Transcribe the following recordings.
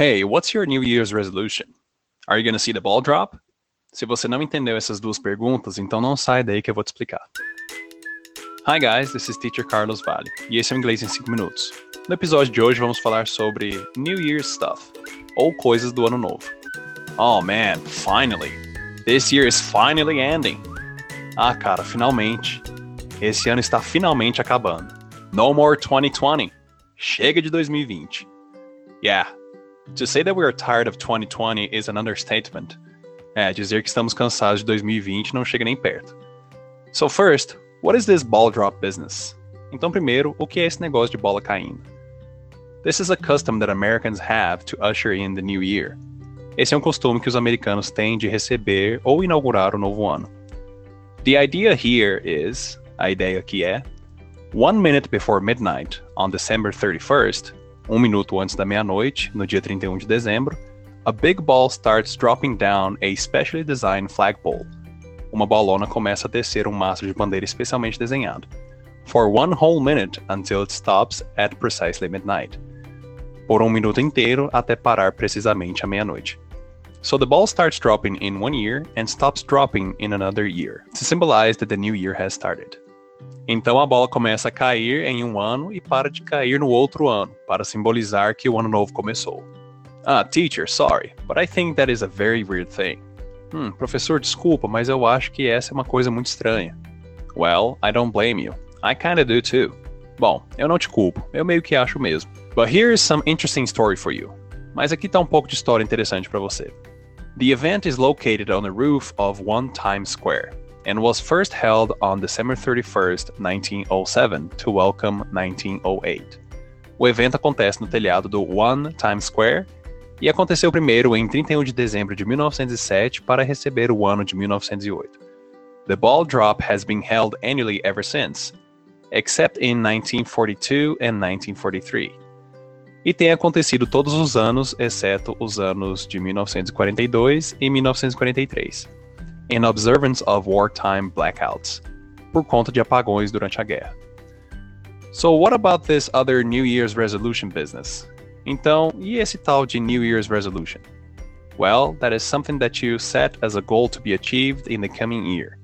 Hey, what's your New Year's resolution? Are you gonna see the ball drop? Se você não entendeu essas duas perguntas, então não sai daí que eu vou te explicar. Hi guys, this is Teacher Carlos Vale, e esse é o Inglês em 5 Minutos. No episódio de hoje vamos falar sobre New Year's Stuff, ou coisas do ano novo. Oh man, finally! This year is finally ending! Ah cara, finalmente! Esse ano está finalmente acabando. No more 2020! Chega de 2020! Yeah, To say that we are tired of 2020 is an understatement. É, dizer que estamos cansados de 2020 não chega nem perto. So first, what is this ball drop business? Então primeiro, o que é esse negócio de bola caindo? This is a custom that Americans have to usher in the new year. Esse é um costume que os americanos têm de receber ou inaugurar o novo ano. The idea here is, a ideia aqui é, one minute before midnight on December 31st, um minuto antes da meia-noite, no dia 31 de dezembro, a big ball starts dropping down a specially designed flagpole. Uma bolona começa a descer um mastro de bandeira especialmente desenhado. For one whole minute until it stops at precisely midnight. Por um minuto inteiro até parar precisamente à meia-noite. So the ball starts dropping in one year and stops dropping in another year, to symbolize that the new year has started. Então a bola começa a cair em um ano e para de cair no outro ano, para simbolizar que o ano novo começou. Ah, teacher, sorry, but I think that is a very weird thing. Hum, professor, desculpa, mas eu acho que essa é uma coisa muito estranha. Well, I don't blame you. I kinda do too. Bom, eu não te culpo, eu meio que acho mesmo. But here is some interesting story for you. Mas aqui tá um pouco de história interessante para você. The event is located on the roof of One Times Square, and was first held on December 31st, 1907, to welcome 1908. O evento acontece no telhado do One Times Square e aconteceu primeiro em 31 de dezembro de 1907 para receber o ano de 1908. The ball drop has been held annually ever since, except in 1942 and 1943. E tem acontecido todos os anos, exceto os anos de 1942 e 1943 in observance of wartime blackouts, por conta de apagões durante a guerra. So what about this other New Year's resolution business? Então, e esse tal de New Year's resolution? Well, that is something that you set as a goal to be achieved in the coming year.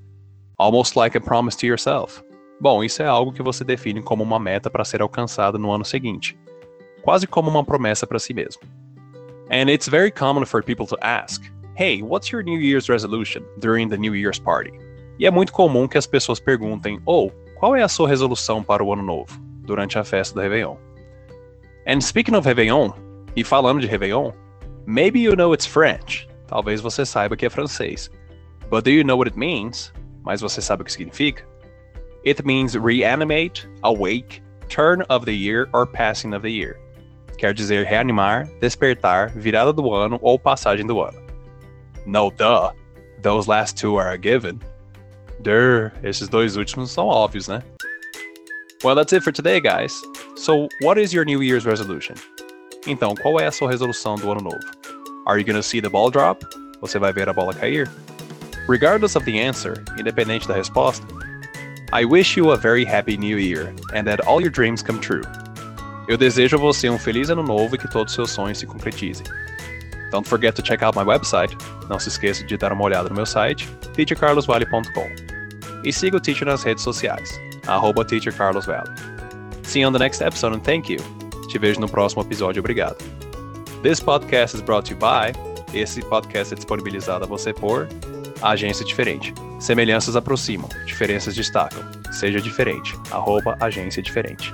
Almost like a promise to yourself. Bom, isso é algo que você define como uma meta para ser alcançada no ano seguinte, quase como uma promessa para si mesmo. And it's very common for people to ask, Hey, what's your New Year's resolution during the New Year's party? E é muito comum que as pessoas perguntem: ou oh, qual é a sua resolução para o ano novo durante a festa do Réveillon? And speaking of Réveillon, e falando de Réveillon, maybe you know it's French. Talvez você saiba que é francês. But do you know what it means? Mas você sabe o que significa? It means reanimate, awake, turn of the year or passing of the year. Quer dizer reanimar, despertar, virada do ano ou passagem do ano. No, duh. Those last two are a given. Durr, esses dois últimos são óbvios, né? Well, that's it for today, guys. So, what is your New Year's resolution? Então, qual é a sua resolução do ano novo? Are you gonna see the ball drop? Você vai ver a bola cair? Regardless of the answer, independente da resposta, I wish you a very happy new year and that all your dreams come true. Eu desejo a você um feliz ano novo e que todos os seus sonhos se concretizem. Don't forget to check out my website. Não se esqueça de dar uma olhada no meu site, teachercarlosvale.com. E siga o Teacher nas redes sociais, arroba teachercarlosvale. See you on the next episode and thank you. Te vejo no próximo episódio, obrigado. This podcast is brought to you by. Esse podcast é disponibilizado a você por Agência Diferente. Semelhanças aproximam, diferenças destacam. Seja diferente. Arroba Agência Diferente.